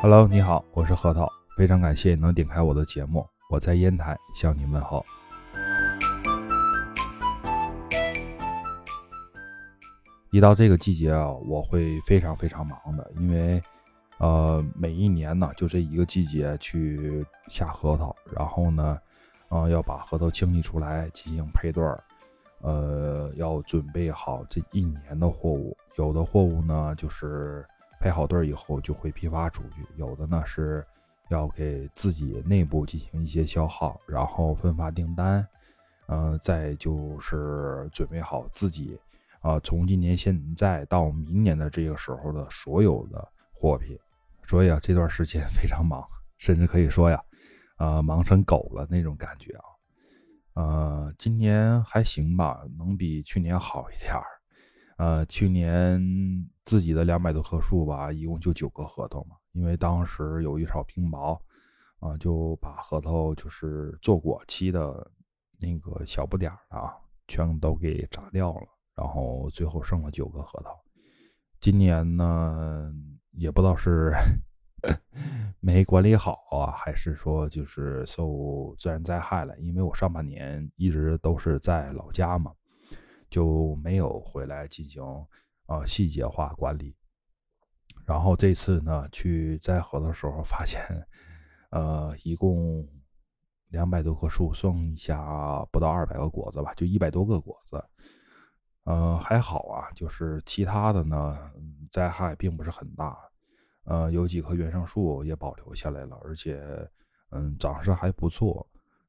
Hello，你好，我是核桃，非常感谢你能点开我的节目，我在烟台向你问好。一到这个季节啊，我会非常非常忙的，因为呃，每一年呢，就这一个季节去下核桃，然后呢，呃，要把核桃清理出来进行配对儿，呃，要准备好这一年的货物，有的货物呢就是。配好对以后就会批发出去，有的呢是要给自己内部进行一些消耗，然后分发订单，呃，再就是准备好自己啊，从今年现在到明年的这个时候的所有的货品。所以啊，这段时间非常忙，甚至可以说呀，呃，忙成狗了那种感觉啊。呃，今年还行吧，能比去年好一点儿。呃，去年自己的两百多棵树吧，一共就九个核桃嘛。因为当时有一场冰雹，啊，就把核桃就是做果期的那个小不点儿啊，全都给炸掉了。然后最后剩了九个核桃。今年呢，也不知道是 没管理好啊，还是说就是受自然灾害了。因为我上半年一直都是在老家嘛。就没有回来进行啊细节化管理，然后这次呢去摘核的时候发现，呃，一共两百多棵树，剩下不到二百个果子吧，就一百多个果子，呃，还好啊，就是其他的呢灾害并不是很大，呃，有几棵原生树也保留下来了，而且嗯长势还不错。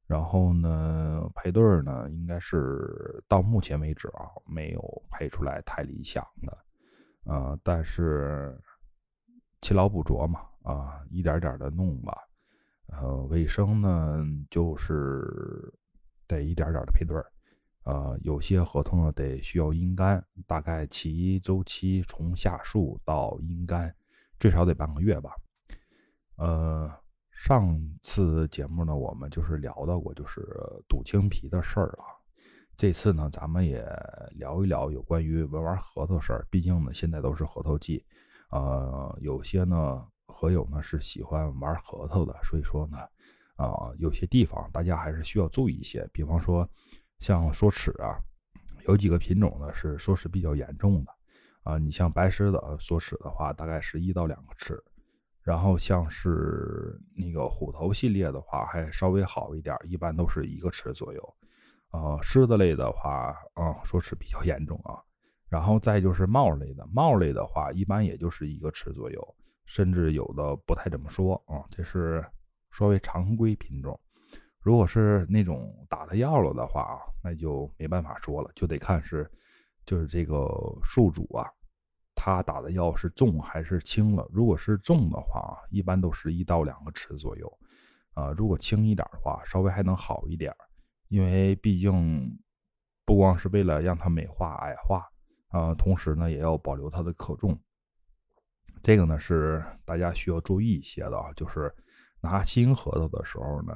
然后呢，配对儿呢，应该是到目前为止啊，没有配出来太理想的，呃，但是勤劳补拙嘛，啊，一点点的弄吧，呃，卫生呢，就是得一点点的配对儿，呃，有些合同呢得需要阴干，大概其周期从下树到阴干，最少得半个月吧，呃。上次节目呢，我们就是聊到过，就是赌青皮的事儿啊。这次呢，咱们也聊一聊有关于玩玩核桃事儿。毕竟呢，现在都是核桃季，呃，有些呢核友呢是喜欢玩核桃的，所以说呢，啊，有些地方大家还是需要注意一些。比方说，像缩齿啊，有几个品种呢是缩齿比较严重的，啊，你像白狮的缩齿的话，大概是一到两个齿。然后像是那个虎头系列的话，还稍微好一点，一般都是一个齿左右。呃，狮子类的话，啊，说是比较严重啊。然后再就是帽类的，帽类的话，一般也就是一个齿左右，甚至有的不太怎么说啊。这是稍微常规品种。如果是那种打了药了的话啊，那就没办法说了，就得看是就是这个树主啊。他打的药是重还是轻了？如果是重的话，一般都是一到两个尺左右，啊，如果轻一点的话，稍微还能好一点，因为毕竟不光是为了让它美化矮化，啊，同时呢也要保留它的可重。这个呢是大家需要注意一些的啊，就是拿新核桃的时候呢，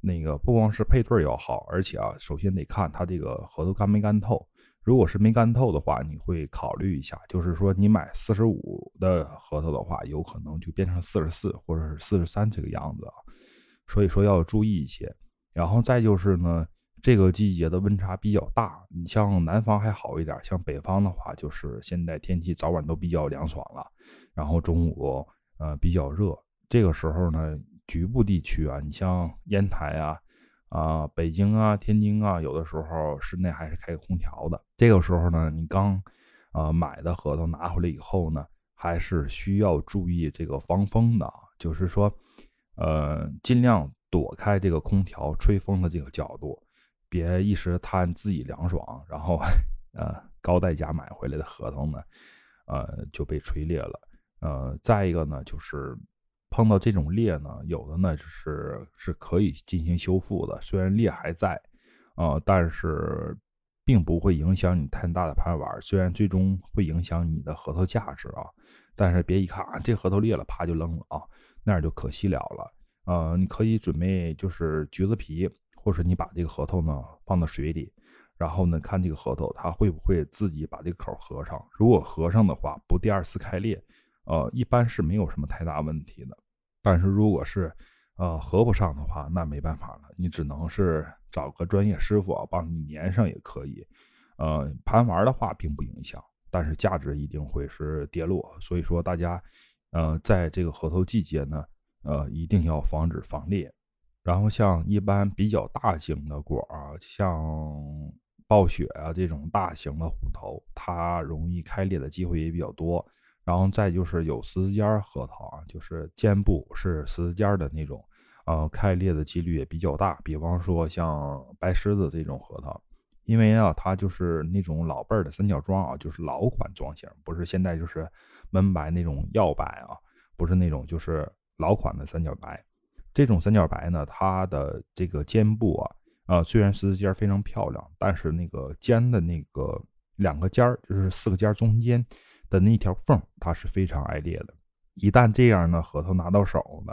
那个不光是配对要好，而且啊，首先得看它这个核桃干没干透。如果是没干透的话，你会考虑一下，就是说你买四十五的核桃的话，有可能就变成四十四或者是四十三这个样子啊，所以说要注意一些。然后再就是呢，这个季节的温差比较大，你像南方还好一点，像北方的话，就是现在天气早晚都比较凉爽了，然后中午呃比较热，这个时候呢，局部地区啊，你像烟台啊。啊，北京啊，天津啊，有的时候室内还是开空调的。这个时候呢，你刚，呃，买的核桃拿回来以后呢，还是需要注意这个防风的，就是说，呃，尽量躲开这个空调吹风的这个角度，别一时贪自己凉爽，然后，呃，高代价买回来的核桃呢，呃，就被吹裂了。呃，再一个呢，就是。碰到这种裂呢，有的呢就是是可以进行修复的，虽然裂还在，呃，但是并不会影响你太大的盘玩。虽然最终会影响你的核桃价值啊，但是别一看啊，这核桃裂了，啪就扔了啊，那样就可惜了了。呃，你可以准备就是橘子皮，或者你把这个核桃呢放到水里，然后呢看这个核桃它会不会自己把这个口合上。如果合上的话，不第二次开裂，呃，一般是没有什么太大问题的。但是如果是呃合不上的话，那没办法了，你只能是找个专业师傅帮你粘上也可以。呃，盘玩的话并不影响，但是价值一定会是跌落。所以说大家呃在这个核桃季节呢，呃一定要防止防裂。然后像一般比较大型的果啊，像暴雪啊这种大型的虎头，它容易开裂的机会也比较多。然后再就是有十字尖核桃啊，就是肩部是十字尖的那种，呃，开裂的几率也比较大。比方说像白狮子这种核桃，因为啊，它就是那种老辈儿的三角装啊，就是老款装型，不是现在就是闷白那种药白啊，不是那种就是老款的三角白。这种三角白呢，它的这个肩部啊，呃，虽然十字尖非常漂亮，但是那个尖的那个两个尖儿，就是四个尖中间的那条缝，它是非常爱裂的。一旦这样呢，核桃拿到手呢，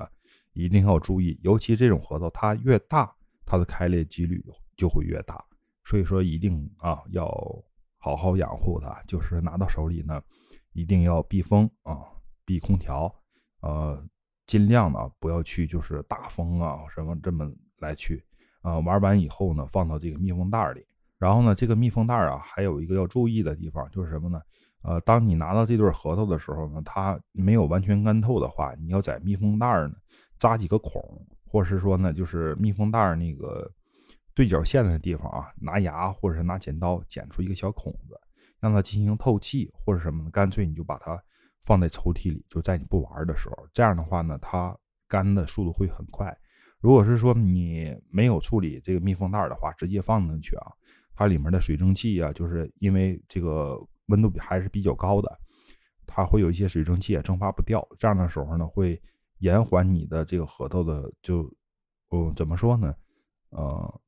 一定要注意，尤其这种核桃，它越大，它的开裂几率就会越大。所以说，一定啊，要好好养护它。就是拿到手里呢，一定要避风啊，避空调，呃。尽量呢不要去，就是大风啊什么这么来去，啊玩完以后呢放到这个密封袋里，然后呢这个密封袋啊还有一个要注意的地方就是什么呢？呃，当你拿到这对核桃的时候呢，它没有完全干透的话，你要在密封袋儿呢扎几个孔，或者是说呢就是密封袋那个对角线的地方啊，拿牙或者是拿剪刀剪出一个小孔子，让它进行透气或者什么，干脆你就把它。放在抽屉里，就在你不玩的时候，这样的话呢，它干的速度会很快。如果是说你没有处理这个密封袋的话，直接放进去啊，它里面的水蒸气啊，就是因为这个温度比还是比较高的，它会有一些水蒸气蒸发不掉。这样的时候呢，会延缓你的这个核桃的就，嗯，怎么说呢？呃，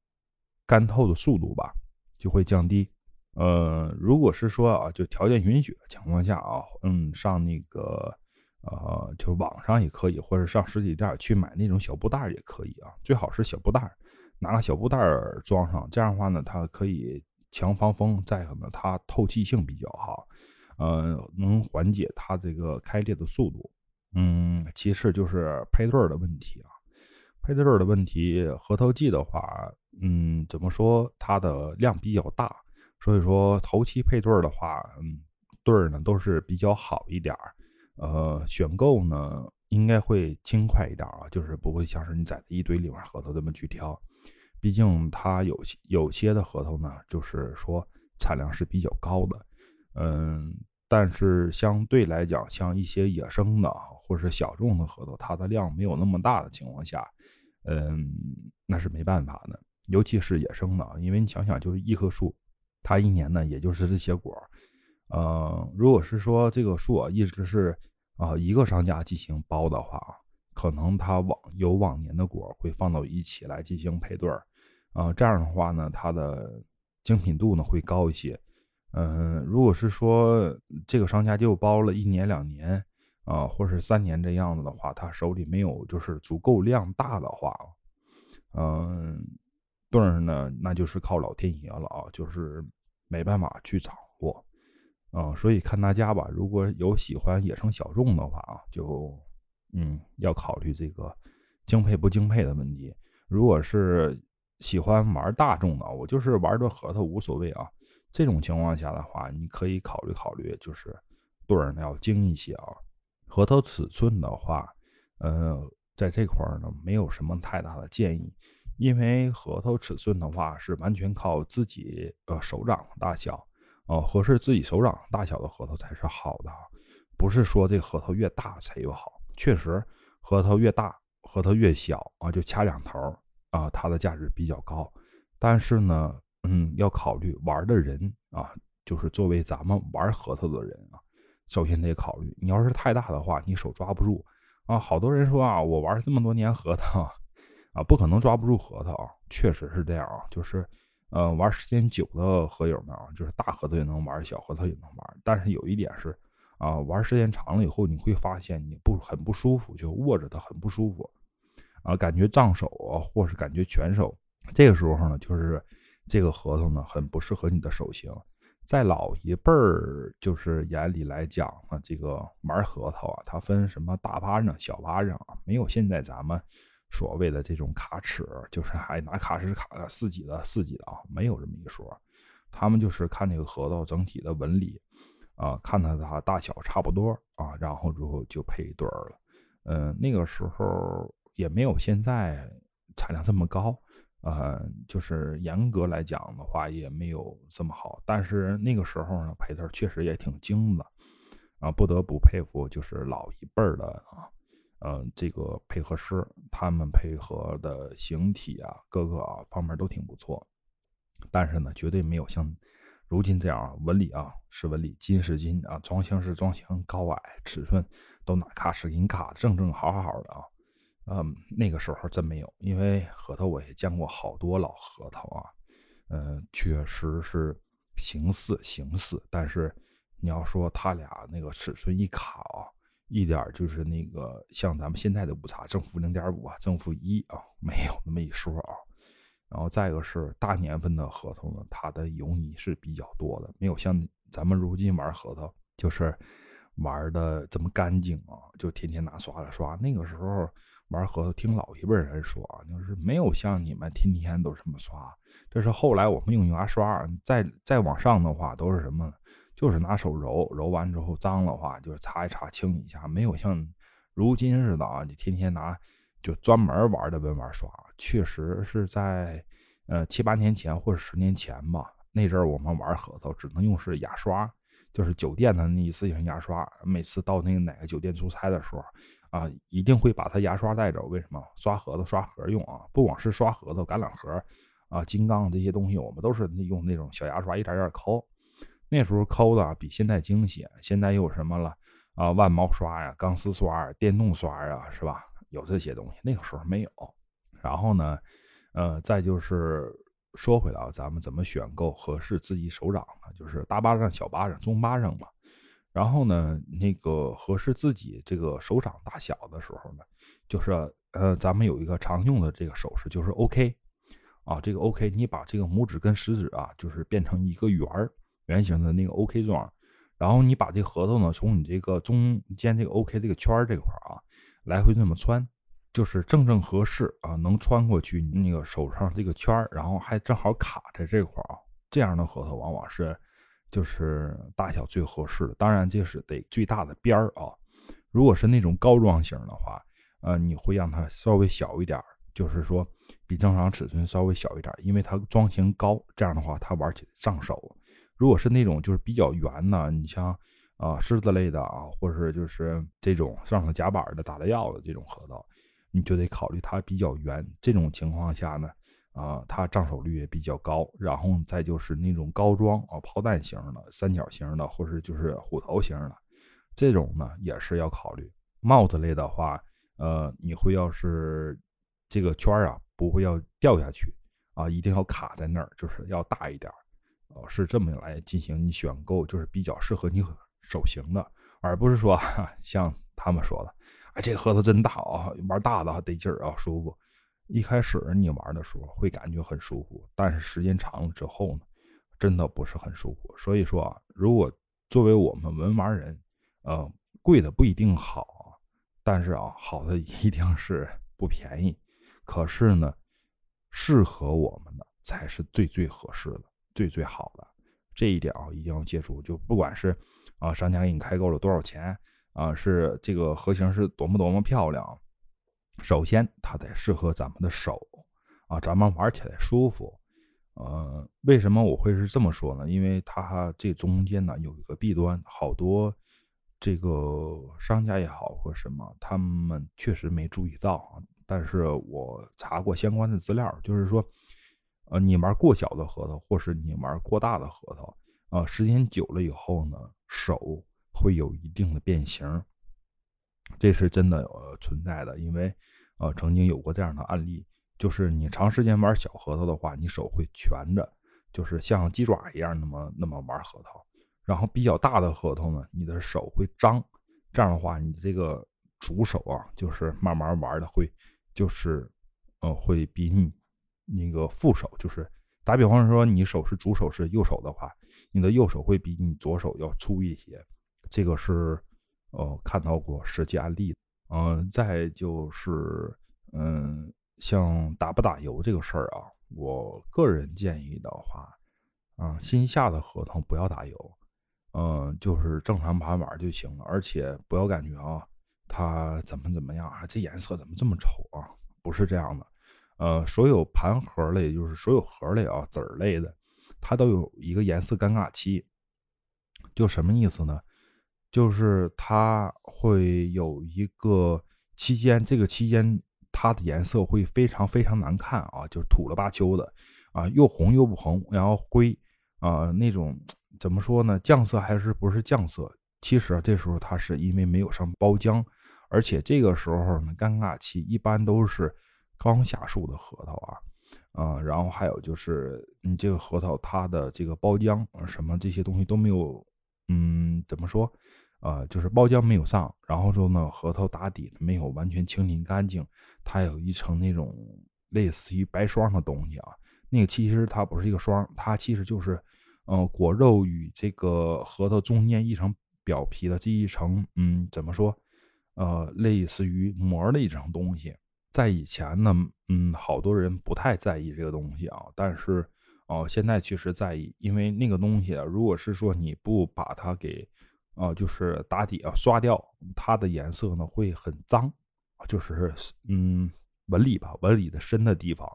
干透的速度吧，就会降低。呃，如果是说啊，就条件允许的情况下啊，嗯，上那个呃，就网上也可以，或者上实体店去买那种小布袋也可以啊。最好是小布袋，拿个小布袋装上，这样的话呢，它可以强防风，再可能它透气性比较好，呃，能缓解它这个开裂的速度。嗯，其次就是配对儿的问题啊，配对儿的问题，核桃季的话，嗯，怎么说，它的量比较大。所以说，头期配对儿的话，嗯，对儿呢都是比较好一点儿，呃，选购呢应该会轻快一点啊，就是不会像是你在一堆里面核桃这么去挑，毕竟它有有些的核桃呢，就是说产量是比较高的，嗯，但是相对来讲，像一些野生的或者是小众的核桃，它的量没有那么大的情况下，嗯，那是没办法的，尤其是野生的，因为你想想，就是一棵树。它一年呢，也就是这些果儿，呃，如果是说这个树啊，一直是啊一个商家进行包的话，可能它往有往年的果会放到一起来进行配对儿，啊，这样的话呢，它的精品度呢会高一些。嗯，如果是说这个商家就包了一年两年啊，或是三年这样子的话，他手里没有就是足够量大的话，嗯。对儿呢，那就是靠老天爷了啊，就是没办法去掌握，啊，所以看大家吧。如果有喜欢野生小众的话啊，就嗯要考虑这个精配不精配的问题。如果是喜欢玩大众的，我就是玩的核桃无所谓啊。这种情况下的话，你可以考虑考虑，就是对儿呢要精一些啊。核桃尺寸的话，呃，在这块儿呢没有什么太大的建议。因为核桃尺寸的话是完全靠自己呃手掌大小，呃合适自己手掌大小的核桃才是好的，不是说这核桃越大才有好。确实，核桃越大，核桃越小啊，就掐两头啊，它的价值比较高。但是呢，嗯，要考虑玩的人啊，就是作为咱们玩核桃的人啊，首先得考虑，你要是太大的话，你手抓不住啊。好多人说啊，我玩这么多年核桃。啊，不可能抓不住核桃啊，确实是这样啊，就是，呃，玩时间久的核友们啊，就是大核桃也能玩，小核桃也能玩。但是有一点是，啊，玩时间长了以后，你会发现你不很不舒服，就握着它很不舒服，啊，感觉胀手啊，或是感觉全手。这个时候呢，就是这个核桃呢很不适合你的手型。在老一辈儿就是眼里来讲啊，这个玩核桃啊，它分什么大巴掌、小巴掌啊，没有现在咱们所谓的这种卡尺，就是还 拿卡尺卡四几的、四几的啊，没有这么一说。他们就是看这个核桃整体的纹理啊，看它它大小差不多啊，然后之后就配一对儿了。嗯，那个时候也没有现在产量这么高。呃，就是严格来讲的话，也没有这么好。但是那个时候呢，配对确实也挺精的，啊，不得不佩服，就是老一辈的啊，呃，这个配合师，他们配合的形体啊，各个啊方面都挺不错。但是呢，绝对没有像如今这样纹理啊是纹理，金是金啊，装箱是装箱，高矮尺寸都拿卡尺给你卡正正好好的啊。嗯，那个时候真没有，因为核桃我也见过好多老核桃啊，嗯，确实是形似形似，但是你要说他俩那个尺寸一卡啊，一点就是那个像咱们现在的误差正负零点五啊，正负一啊，没有那么一说啊。然后再一个是大年份的核桃呢，它的油腻是比较多的，没有像咱们如今玩核桃就是玩的这么干净啊，就天天拿刷子刷，那个时候。玩核桃，听老一辈人说啊，就是没有像你们天天都这么刷。这是后来我们用牙刷，再再往上的话都是什么？就是拿手揉，揉完之后脏的话就是擦一擦清理一下，没有像如今似的啊，你天天拿就专门玩的文玩刷。确实是在呃七八年前或者十年前吧，那阵儿我们玩核桃只能用是牙刷，就是酒店的那一次性牙刷。每次到那个哪个酒店出差的时候。啊，一定会把它牙刷带走。为什么？刷盒子、刷盒用啊！不光是刷盒子、橄榄核啊、金刚这些东西，我们都是用那种小牙刷一点点抠。那时候抠的比现在精细。现在又有什么了？啊，万毛刷呀、钢丝刷、电动刷呀，是吧？有这些东西。那个时候没有。然后呢，呃，再就是说回来啊，咱们怎么选购合适自己手掌呢？就是大巴掌、小巴掌、中巴掌嘛。然后呢，那个合适自己这个手掌大小的时候呢，就是呃，咱们有一个常用的这个手势，就是 OK，啊，这个 OK，你把这个拇指跟食指啊，就是变成一个圆儿圆形的那个 OK 状，然后你把这核桃呢，从你这个中间这个 OK 这个圈儿这块啊，来回这么穿，就是正正合适啊，能穿过去那个手上这个圈儿，然后还正好卡在这块儿啊，这样的核桃往往是。就是大小最合适的，当然这是得最大的边儿啊。如果是那种高桩型的话，呃，你会让它稍微小一点，就是说比正常尺寸稍微小一点，因为它装型高，这样的话它玩起来上手。如果是那种就是比较圆的，你像啊狮子类的啊，或者是就是这种上了夹板的打了药的这种核桃，你就得考虑它比较圆。这种情况下呢。啊，它上手率也比较高，然后再就是那种高装啊，炮弹型的、三角形的，或是就是虎头型的，这种呢也是要考虑。帽子类的话，呃，你会要是这个圈啊，不会要掉下去啊，一定要卡在那儿，就是要大一点哦，是这么来进行你选购，就是比较适合你手型的，而不是说 像他们说的，啊，这个核桃真大啊，玩大的得劲儿啊，舒服。一开始你玩的时候会感觉很舒服，但是时间长了之后呢，真的不是很舒服。所以说啊，如果作为我们文玩人，呃，贵的不一定好，但是啊，好的一定是不便宜。可是呢，适合我们的才是最最合适的、最最好的。这一点啊，一定要记住。就不管是啊，商家给你开够了多少钱啊，是这个盒型是多么多么漂亮。首先，它得适合咱们的手啊，咱们玩起来舒服。呃，为什么我会是这么说呢？因为它这中间呢有一个弊端，好多这个商家也好或什么，他们确实没注意到。但是我查过相关的资料，就是说，呃，你玩过小的核桃，或是你玩过大的核桃，啊，时间久了以后呢，手会有一定的变形。这是真的呃存在的，因为，呃，曾经有过这样的案例，就是你长时间玩小核桃的话，你手会蜷着，就是像鸡爪一样那么那么玩核桃。然后比较大的核桃呢，你的手会张，这样的话，你这个主手啊，就是慢慢玩的会，就是，呃，会比你那个副手就是打比方说，你手是主手是右手的话，你的右手会比你左手要粗一些。这个是呃看到过实际案例。嗯，再就是，嗯，像打不打油这个事儿啊，我个人建议的话，啊，新下的合同不要打油，嗯，就是正常盘玩就行了，而且不要感觉啊，它怎么怎么样啊，这颜色怎么这么丑啊？不是这样的，呃，所有盘盒类，就是所有盒类啊，籽儿类的，它都有一个颜色尴尬期，就什么意思呢？就是它会有一个期间，这个期间它的颜色会非常非常难看啊，就是土了吧秋的啊，又红又不红，然后灰啊那种怎么说呢？酱色还是不是酱色？其实这时候它是因为没有上包浆，而且这个时候呢，尴尬期一般都是刚下树的核桃啊，啊，然后还有就是你这个核桃它的这个包浆什么这些东西都没有，嗯，怎么说？呃，就是包浆没有上，然后说呢，核桃打底没有完全清理干净，它有一层那种类似于白霜的东西啊。那个其实它不是一个霜，它其实就是，呃，果肉与这个核桃中间一层表皮的这一层，嗯，怎么说？呃，类似于膜的一层东西。在以前呢，嗯，好多人不太在意这个东西啊，但是哦，现在确实在意，因为那个东西，如果是说你不把它给啊，就是打底啊，刷掉它的颜色呢，会很脏，就是嗯，纹理吧，纹理的深的地方，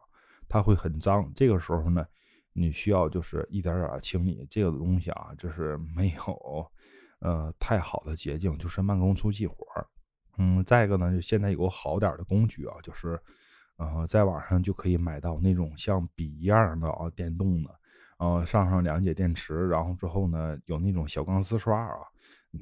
它会很脏。这个时候呢，你需要就是一点点清理这个东西啊，就是没有呃太好的捷径，就是慢工出细活嗯，再一个呢，就现在有个好点的工具啊，就是呃，在网上就可以买到那种像笔一样的啊，电动的，呃，上上两节电池，然后之后呢，有那种小钢丝刷啊。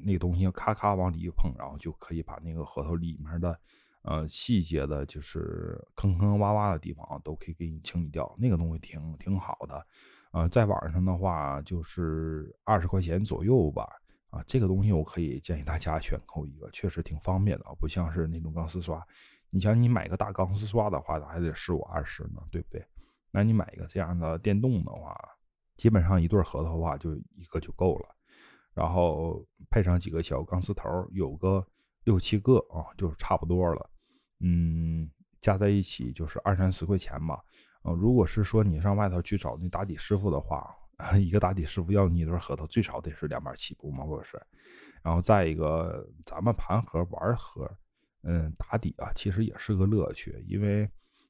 那东西咔咔往里一碰，然后就可以把那个核桃里面的，呃，细节的，就是坑坑洼洼的地方啊都可以给你清理掉。那个东西挺挺好的，呃，在网上的话就是二十块钱左右吧。啊，这个东西我可以建议大家选购一个，确实挺方便的，不像是那种钢丝刷。你像你买个大钢丝刷的话，还得十五二十呢，对不对？那你买一个这样的电动的话，基本上一对核桃的话就一个就够了。然后配上几个小钢丝头，有个六七个啊，就差不多了。嗯，加在一起就是二三十块钱吧。啊，如果是说你上外头去找那打底师傅的话，一个打底师傅要你一对核桃，最少得是两百起步嘛，不是？然后再一个，咱们盘盒玩盒，嗯，打底啊，其实也是个乐趣，因为，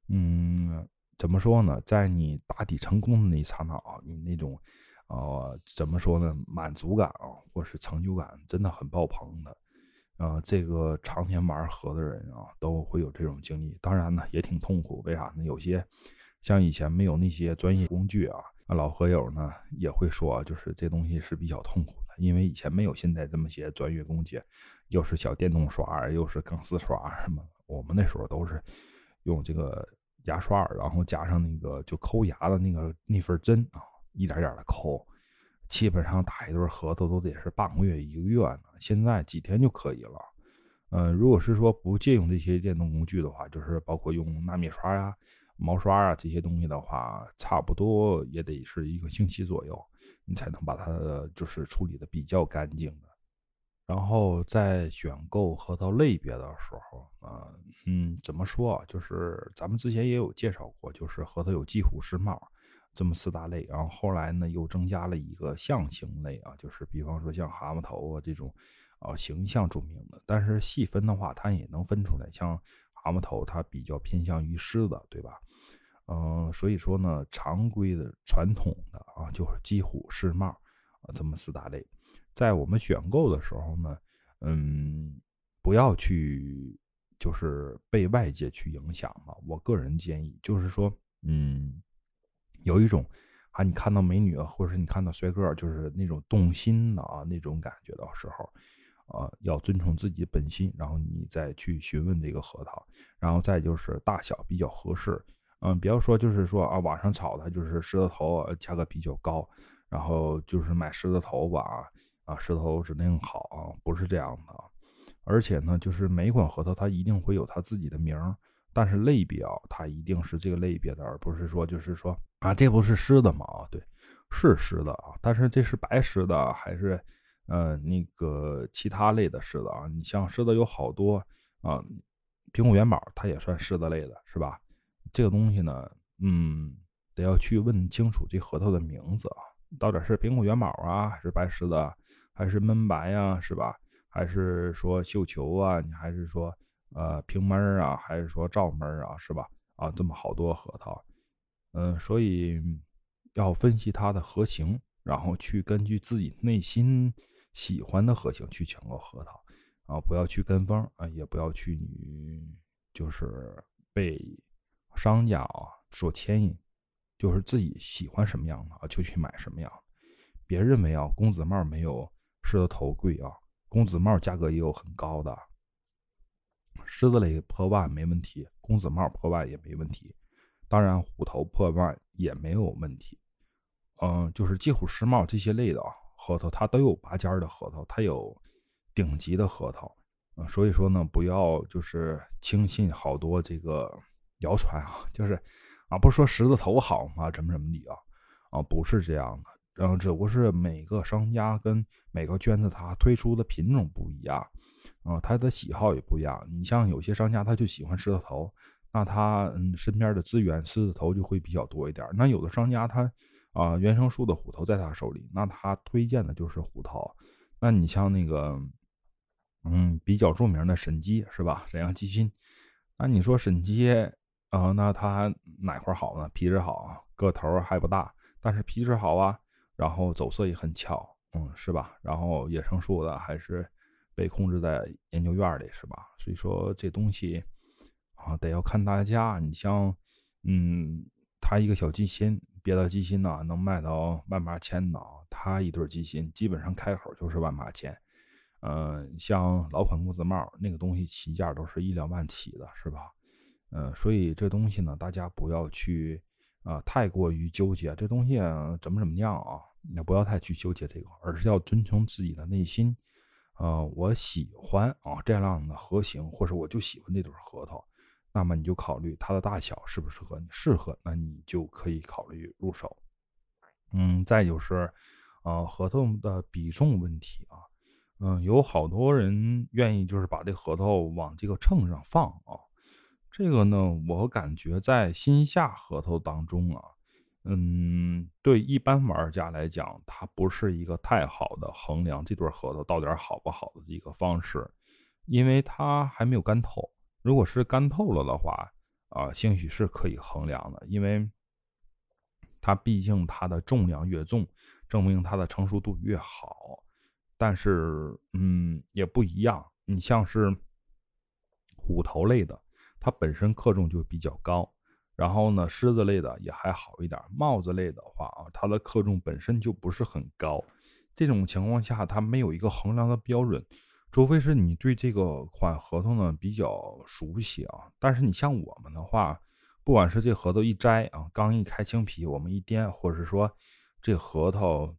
嗯，怎么说呢，在你打底成功的那一刹那啊，你那种。呃，怎么说呢？满足感啊，或是成就感，真的很爆棚的。呃，这个常年玩核的人啊，都会有这种经历。当然呢，也挺痛苦。为啥呢？有些像以前没有那些专业工具啊，老核友呢也会说，就是这东西是比较痛苦的，因为以前没有现在这么些专业工具，又是小电动刷，又是钢丝刷什么。我们那时候都是用这个牙刷，然后加上那个就抠牙的那个那份针啊。一点点的抠，基本上打一对核桃都得是半个月、一个月呢。现在几天就可以了。嗯，如果是说不借用这些电动工具的话，就是包括用纳米刷呀、毛刷啊这些东西的话，差不多也得是一个星期左右，你才能把它就是处理的比较干净的。然后在选购核桃类别的时候，呃，嗯，怎么说？就是咱们之前也有介绍过，就是核桃有季虎、世茂。这么四大类，然后后来呢又增加了一个象形类啊，就是比方说像蛤蟆头啊这种，啊形象著名的。但是细分的话，它也能分出来，像蛤蟆头它比较偏向于狮子，对吧？嗯，所以说呢，常规的传统的啊，就是鸡虎狮帽啊这么四大类，在我们选购的时候呢，嗯，不要去就是被外界去影响嘛。我个人建议就是说，嗯。有一种啊，你看到美女啊，或者是你看到帅哥，就是那种动心的啊那种感觉的时候，啊，要遵从自己本心，然后你再去询问这个核桃，然后再就是大小比较合适，嗯，不要说就是说啊，网上炒的就是狮子头价格比较高，然后就是买狮子头吧，啊，狮子头指定好啊，不是这样的，而且呢，就是每一款核桃它一定会有它自己的名。但是类别啊，它一定是这个类别的，而不是说就是说啊，这不是狮子吗？啊，对，是狮子啊，但是这是白狮子还是呃那个其他类的狮子啊？你像狮子有好多啊，苹果元宝它也算狮子类的，是吧？这个东西呢，嗯，得要去问清楚这核桃的名字啊，到底是苹果元宝啊，还是白狮子，还是闷白呀，是吧？还是说绣球啊？你还是说呃平闷啊？还是说照闷啊？是吧？啊，这么好多核桃。嗯，所以要分析它的核型，然后去根据自己内心喜欢的核型去抢购核桃啊，不要去跟风啊，也不要去你就是被商家啊所牵引，就是自己喜欢什么样的啊就去买什么样。别认为啊公子帽没有狮子头贵啊，公子帽价格也有很高的，狮子类破万没问题，公子帽破万也没问题。当然，虎头破万也没有问题。嗯，就是鸡虎狮帽这些类的啊，核桃它都有拔尖的核桃，它有顶级的核桃。嗯，所以说呢，不要就是轻信好多这个谣传啊，就是啊，不是说狮子头好吗？怎么怎么的啊？啊，不是这样的。嗯，只不过是每个商家跟每个圈子他推出的品种不一样，啊，他的喜好也不一样。你像有些商家他就喜欢狮子头。那他嗯身边的资源狮子头就会比较多一点。那有的商家他啊原生树的虎头在他手里，那他推荐的就是虎头。那你像那个嗯比较著名的沈鸡是吧？沈阳鸡心。那你说沈鸡啊，那它哪块好呢？皮质好，个头还不大，但是皮质好啊，然后走色也很巧，嗯是吧？然后野生树的还是被控制在研究院里是吧？所以说这东西。啊，得要看大家。你像，嗯，他一个小鸡心，别的鸡心呢能卖到万八千的，他一对鸡心基本上开口就是万八千。嗯，像老款公子帽那个东西起价都是一两万起的，是吧？嗯，所以这东西呢，大家不要去啊太过于纠结这东西怎么怎么样啊，也不要太去纠结这个，而是要遵从自己的内心。呃，我喜欢啊这样的核型，或者我就喜欢这对核桃。那么你就考虑它的大小适不适合你，适合那你就可以考虑入手。嗯，再就是，呃，核桃的比重问题啊，嗯，有好多人愿意就是把这核桃往这个秤上放啊，这个呢，我感觉在新下核桃当中啊，嗯，对一般玩家来讲，它不是一个太好的衡量这对核桃到底好不好的一个方式，因为它还没有干透。如果是干透了的话，啊，兴许是可以衡量的，因为它毕竟它的重量越重，证明它的成熟度越好。但是，嗯，也不一样。你像是虎头类的，它本身克重就比较高，然后呢，狮子类的也还好一点。帽子类的话啊，它的克重本身就不是很高。这种情况下，它没有一个衡量的标准。除非是你对这个款核桃呢比较熟悉啊，但是你像我们的话，不管是这核桃一摘啊，刚一开青皮，我们一掂，或者是说这核桃，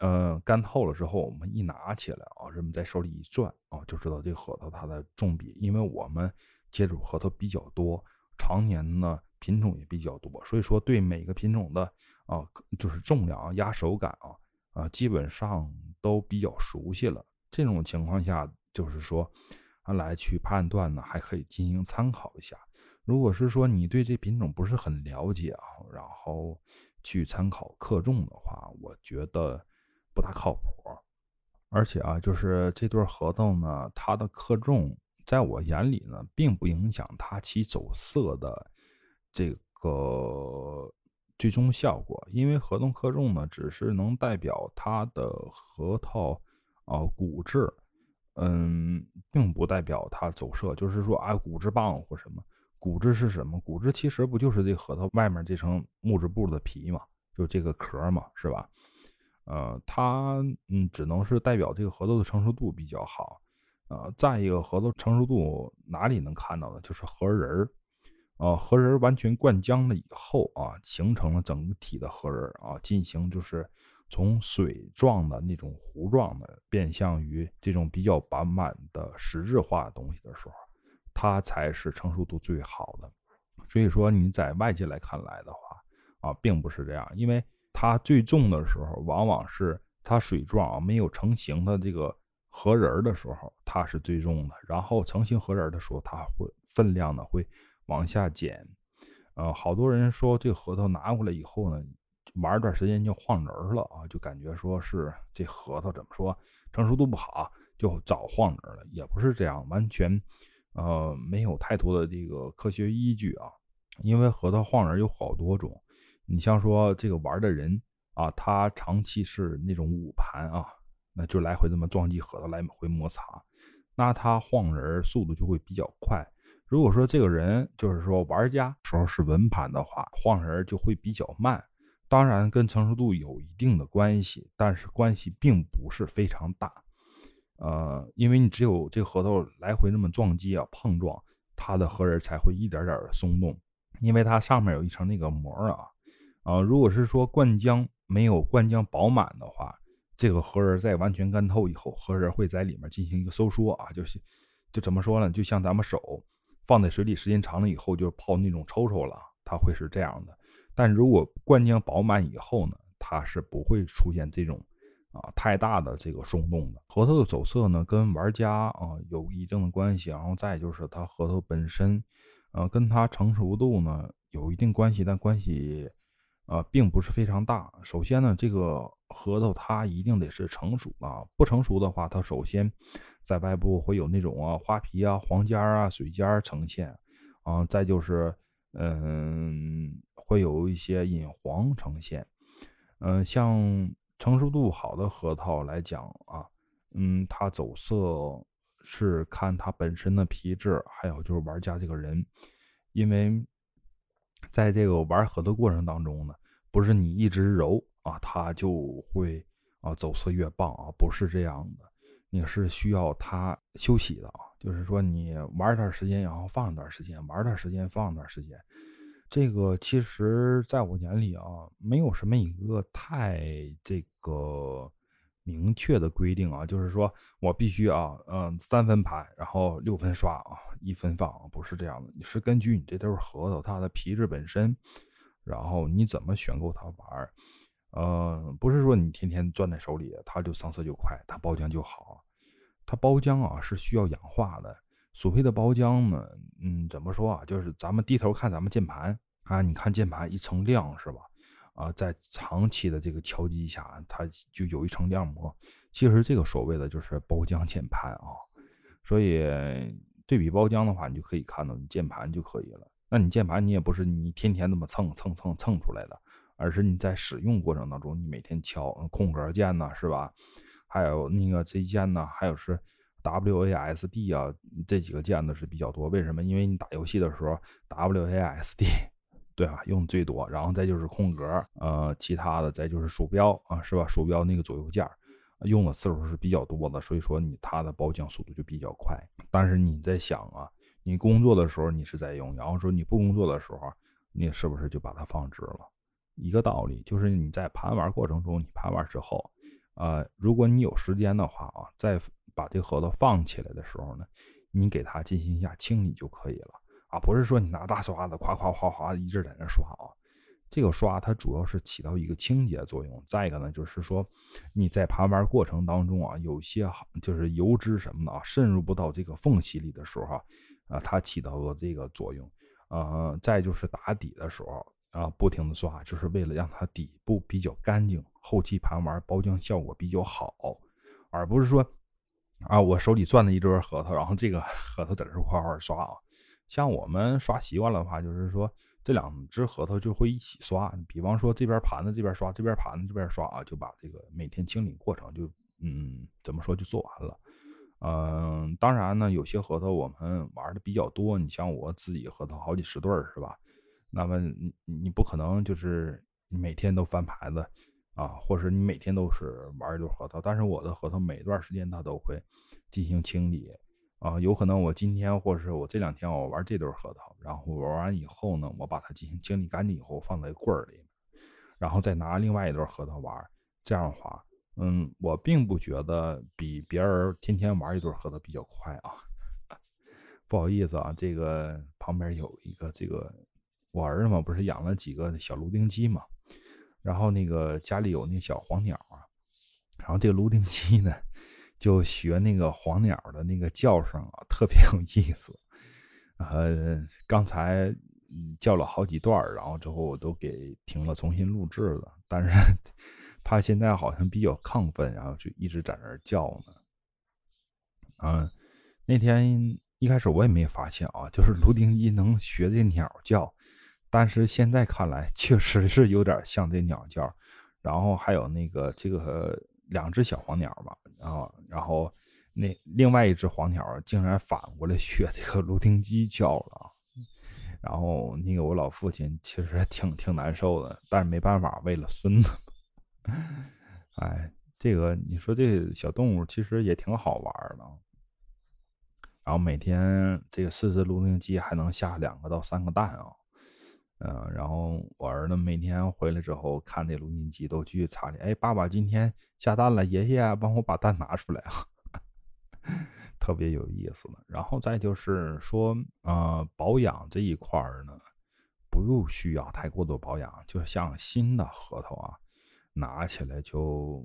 呃，干透了之后，我们一拿起来啊，人们在手里一转啊，就知道这核桃它的重比，因为我们接触核桃比较多，常年呢品种也比较多，所以说对每个品种的啊，就是重量、压手感啊，啊，基本上都比较熟悉了。这种情况下，就是说，来去判断呢，还可以进行参考一下。如果是说你对这品种不是很了解啊，然后去参考克重的话，我觉得不大靠谱。而且啊，就是这对核桃呢，它的克重在我眼里呢，并不影响它其走色的这个最终效果，因为核桃克重呢，只是能代表它的核桃。啊，骨质，嗯，并不代表它走色，就是说啊，骨质棒或什么，骨质是什么？骨质其实不就是这核桃外面这层木质部的皮嘛，就这个壳嘛，是吧？呃，它嗯，只能是代表这个核桃的成熟度比较好。呃，再一个，核桃成熟度哪里能看到呢？就是核仁儿，呃，核仁完全灌浆了以后啊，形成了整体的核仁儿啊，进行就是。从水状的那种糊状的变向于这种比较饱满的实质化的东西的时候，它才是成熟度最好的。所以说你在外界来看来的话，啊，并不是这样，因为它最重的时候，往往是它水状没有成型的这个核仁的时候，它是最重的。然后成型核仁的时候，它会分量呢会往下减。呃，好多人说这核桃拿过来以后呢，玩一段时间就晃人了啊，就感觉说是这核桃怎么说成熟度不好，就早晃人了，也不是这样，完全呃没有太多的这个科学依据啊。因为核桃晃人有好多种，你像说这个玩的人啊，他长期是那种五盘啊，那就来回这么撞击核桃来回摩擦，那他晃人速度就会比较快。如果说这个人就是说玩家时候是稳盘的话，晃人就会比较慢。当然跟成熟度有一定的关系，但是关系并不是非常大。呃，因为你只有这核桃来回那么撞击啊碰撞，它的核仁才会一点点的松动。因为它上面有一层那个膜啊，啊，如果是说灌浆没有灌浆饱满的话，这个核仁在完全干透以后，核仁会在里面进行一个收缩啊，就是就怎么说呢？就像咱们手放在水里时间长了以后，就泡那种抽抽了，它会是这样的。但如果灌浆饱满以后呢，它是不会出现这种啊太大的这个松动的。核桃的走色呢，跟玩家啊有一定的关系，然后再就是它核桃本身。呃，跟它成熟度呢有一定关系，但关系，呃，并不是非常大。首先呢，这个核桃它一定得是成熟啊，不成熟的话，它首先在外部会有那种啊花皮啊、黄尖啊、水尖呈现，啊，再就是，嗯，会有一些隐黄呈现。嗯，像成熟度好的核桃来讲啊，嗯，它走色。是看它本身的皮质，还有就是玩家这个人，因为在这个玩核的过程当中呢，不是你一直揉啊，它就会啊走色越棒啊，不是这样的，你是需要它休息的啊，就是说你玩一段时间，然后放一段时间，玩一段时间，放一段时间，这个其实在我眼里啊，没有什么一个太这个。明确的规定啊，就是说我必须啊，嗯，三分盘，然后六分刷啊，一分放，不是这样的。你是根据你这都是核桃它的皮质本身，然后你怎么选购它玩呃，不是说你天天攥在手里，它就上色就快，它包浆就好。它包浆啊是需要氧化的。所谓的包浆呢，嗯，怎么说啊？就是咱们低头看咱们键盘啊，你看键盘一层亮是吧？啊，在长期的这个敲击下，它就有一层亮膜。其实这个所谓的就是包浆键盘啊。所以对比包浆的话，你就可以看到你键盘就可以了。那你键盘你也不是你天天那么蹭蹭蹭蹭出来的，而是你在使用过程当中，你每天敲空格键呢，是吧？还有那个 Z 键呢，还有是 WASD 啊，这几个键呢是比较多。为什么？因为你打游戏的时候 WASD。对啊，用最多，然后再就是空格，呃，其他的再就是鼠标啊，是吧？鼠标那个左右键用的次数是比较多的，所以说你它的包浆速度就比较快。但是你在想啊，你工作的时候你是在用，然后说你不工作的时候，你是不是就把它放置了？一个道理，就是你在盘玩过程中，你盘玩之后，呃，如果你有时间的话啊，再把这个盒子放起来的时候呢，你给它进行一下清理就可以了。啊，不是说你拿大刷子夸夸夸夸一直在那刷啊，这个刷它主要是起到一个清洁作用。再一个呢，就是说你在盘玩过程当中啊，有些就是油脂什么的啊渗入不到这个缝隙里的时候啊，啊，它起到了这个作用。呃，再就是打底的时候啊，不停的刷，就是为了让它底部比较干净，后期盘玩包浆效果比较好，而不是说啊，我手里攥了一堆核桃，然后这个 核桃在这夸夸刷啊。像我们刷习惯了的话，就是说这两只核桃就会一起刷。比方说这边盘子这边刷，这边盘子这边刷啊，就把这个每天清理过程就嗯怎么说就做完了。嗯，当然呢，有些核桃我们玩的比较多，你像我自己核桃好几十对是吧？那么你你不可能就是每天都翻牌子啊，或者你每天都是玩一对核桃。但是我的核桃每段时间它都会进行清理。啊，有可能我今天或者是我这两天我玩这对核桃，然后玩完以后呢，我把它进行清理干净以后放在柜儿里，然后再拿另外一对核桃玩。这样的话，嗯，我并不觉得比别人天天玩一对核桃比较快啊。不好意思啊，这个旁边有一个这个我儿子嘛，不是养了几个小芦丁鸡嘛，然后那个家里有那小黄鸟啊，然后这个芦丁鸡呢，就学那个黄鸟的那个叫声啊，特别有意思。呃，刚才叫了好几段，然后之后我都给停了，重新录制了。但是 它现在好像比较亢奋，然后就一直在那儿叫呢。嗯，那天一开始我也没发现啊，就是芦丁鸡能学这鸟叫。但是现在看来，确实是有点像这鸟叫，然后还有那个这个两只小黄鸟吧，然后然后那另外一只黄鸟竟然反过来学这个芦丁鸡叫了，然后那个我老父亲其实挺挺难受的，但是没办法，为了孙子，哎，这个你说这小动物其实也挺好玩的，然后每天这个四只芦丁鸡还能下两个到三个蛋啊。嗯，然后我儿子每天回来之后看那录音机都去查理，哎，爸爸今天下蛋了，爷爷帮我把蛋拿出来啊，特别有意思的。然后再就是说，呃，保养这一块儿呢，不用需要太过多保养，就像新的核桃啊，拿起来就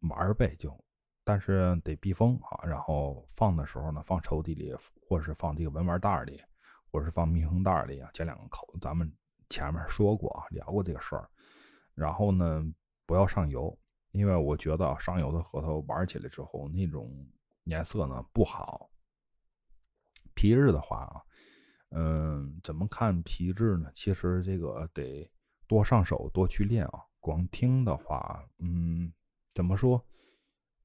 玩呗，就，但是得密封啊，然后放的时候呢，放抽屉里，或是放这个文玩袋里，或是放密封袋里啊，这两个口，咱们。前面说过啊，聊过这个事儿，然后呢，不要上油，因为我觉得上油的核桃玩起来之后那种颜色呢不好。皮质的话啊，嗯，怎么看皮质呢？其实这个得多上手，多去练啊。光听的话，嗯，怎么说？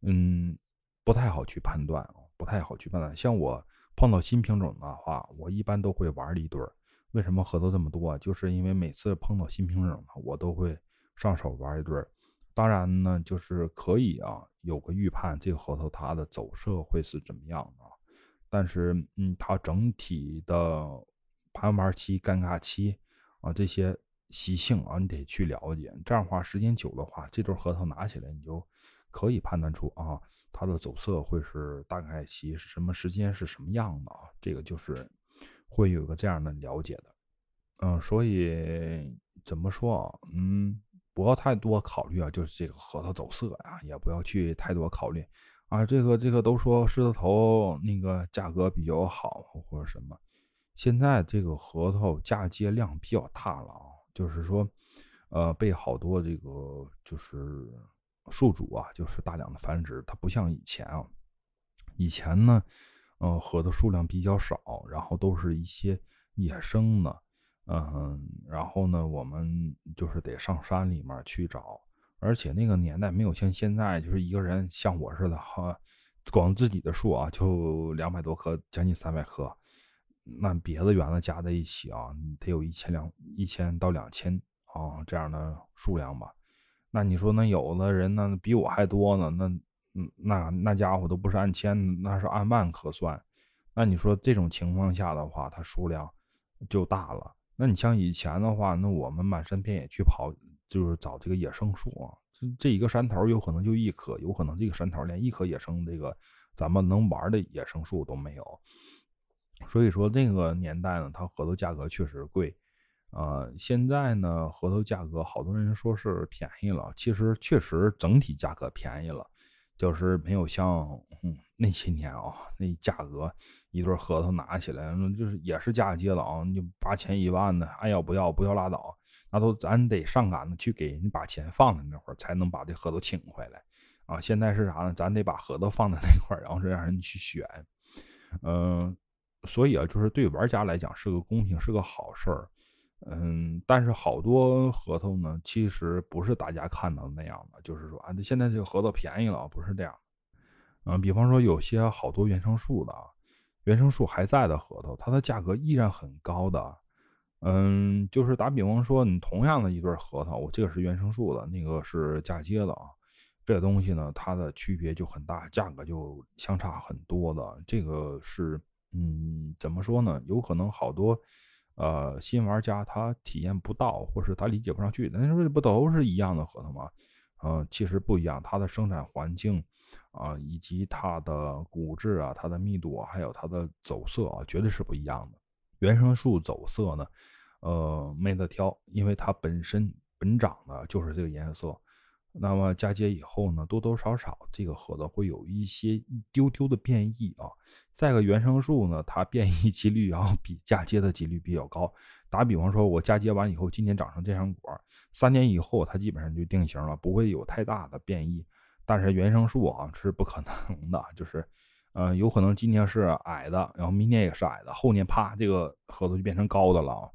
嗯，不太好去判断啊，不太好去判断。像我碰到新品种的话，我一般都会玩一对儿。为什么核桃这么多？就是因为每次碰到新品种，我都会上手玩一对儿。当然呢，就是可以啊，有个预判，这个核桃它的走势会是怎么样的。但是，嗯，它整体的盘玩期、尴尬期啊，这些习性啊，你得去了解。这样的话，时间久的话，这对核桃拿起来，你就可以判断出啊，它的走色会是大概期是什么时间是什么样的啊。这个就是。会有个这样的了解的，嗯，所以怎么说啊？嗯，不要太多考虑啊，就是这个核桃走色呀，也不要去太多考虑啊。这个这个都说狮子头那个价格比较好或者什么，现在这个核桃嫁接量比较大了啊，就是说，呃，被好多这个就是宿主啊，就是大量的繁殖，它不像以前啊，以前呢。嗯，核的数量比较少，然后都是一些野生的，嗯，然后呢，我们就是得上山里面去找，而且那个年代没有像现在，就是一个人像我似的哈，光自己的树啊就两百多棵，将近三百棵，那别的园子加在一起啊，得有一千两一千到两千啊这样的数量吧。那你说那有的人呢比我还多呢，那。嗯，那那家伙都不是按千，那是按万可算。那你说这种情况下的话，它数量就大了。那你像以前的话，那我们满山遍野去跑，就是找这个野生树啊。这这一个山头有可能就一棵，有可能这个山头连一棵野生这个咱们能玩的野生树都没有。所以说那个年代呢，它核桃价格确实贵。呃，现在呢，核桃价格好多人说是便宜了，其实确实整体价格便宜了。就是没有像嗯那些年啊，那价格一对核桃拿起来，那就是也是嫁接的啊，你八千一万的，爱要不要不要拉倒，那都咱得上赶子去给人把钱放在那会儿，才能把这核桃请回来啊。现在是啥呢？咱得把核桃放在那块儿，然后是让人去选，嗯，所以啊，就是对玩家来讲是个公平，是个好事儿。嗯，但是好多核桃呢，其实不是大家看到的那样的，就是说啊，现在这个核桃便宜了，不是这样。嗯，比方说有些好多原生树的，原生树还在的核桃，它的价格依然很高的。嗯，就是打比方说，你同样的一对核桃，我这个是原生树的，那个是嫁接的啊，这东西呢，它的区别就很大，价格就相差很多的。这个是，嗯，怎么说呢？有可能好多。呃，新玩家他体验不到，或是他理解不上去。那说不都是一样的核桃吗？嗯，其实不一样。它的生产环境啊，以及它的骨质啊，它的密度啊，还有它的走色啊，绝对是不一样的。原生树走色呢，呃，没得挑，因为它本身本长的就是这个颜色。那么嫁接以后呢，多多少少这个核桃会有一些一丢丢的变异啊。再个原生树呢，它变异几率要 比嫁接的几率比较高。打比方说，我嫁接完以后，今年长成这样果，三年以后它基本上就定型了，不会有太大的变异。但是原生树啊是不可能的，就是，呃，有可能今年是矮的，然后明年也是矮的，后年啪这个核桃就变成高的了。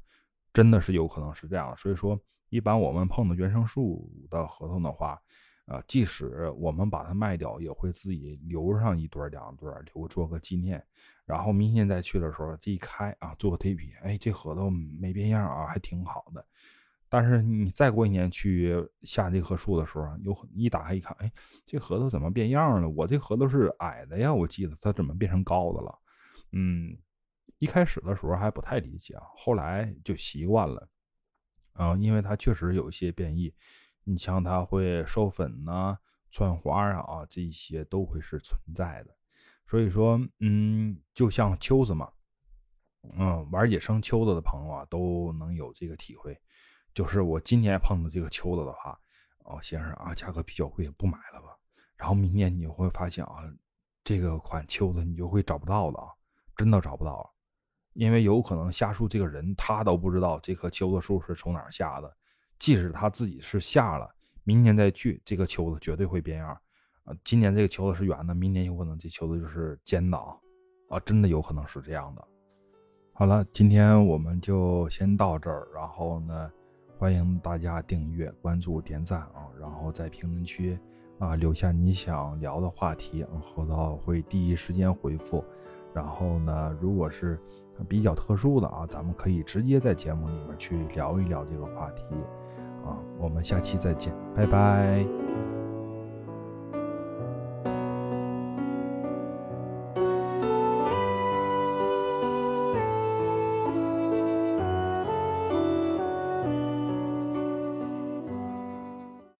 真的是有可能是这样，所以说一般我们碰到原生树的合同的话，呃，即使我们把它卖掉，也会自己留上一对两对，留做个纪念。然后明年再去的时候，这一开啊，做个对比，哎，这核桃没变样啊，还挺好的。但是你再过一年去下这棵树的时候，有一打开一看，哎，这核桃怎么变样了？我这核桃是矮的呀，我记得它怎么变成高的了？嗯。一开始的时候还不太理解，后来就习惯了，啊，因为它确实有一些变异，你像它会授粉呐、串花啊，啊，这些都会是存在的。所以说，嗯，就像秋子嘛，嗯，玩野生秋子的朋友啊，都能有这个体会。就是我今年碰到这个秋子的话，哦，先生啊，价格比较贵，不买了吧。然后明年你就会发现啊，这个款秋子你就会找不到了啊，真的找不到了。因为有可能下树这个人他都不知道这棵秋子树是从哪儿下的，即使他自己是下了，明年再去这个秋子绝对会变样啊！今年这个秋子是圆的，明年有可能这秋子就是尖的啊！啊，真的有可能是这样的。好了，今天我们就先到这儿，然后呢，欢迎大家订阅、关注、点赞啊，然后在评论区啊留下你想聊的话题，后头会第一时间回复。然后呢，如果是比较特殊的啊，咱们可以直接在节目里面去聊一聊这个话题，啊，我们下期再见，拜拜。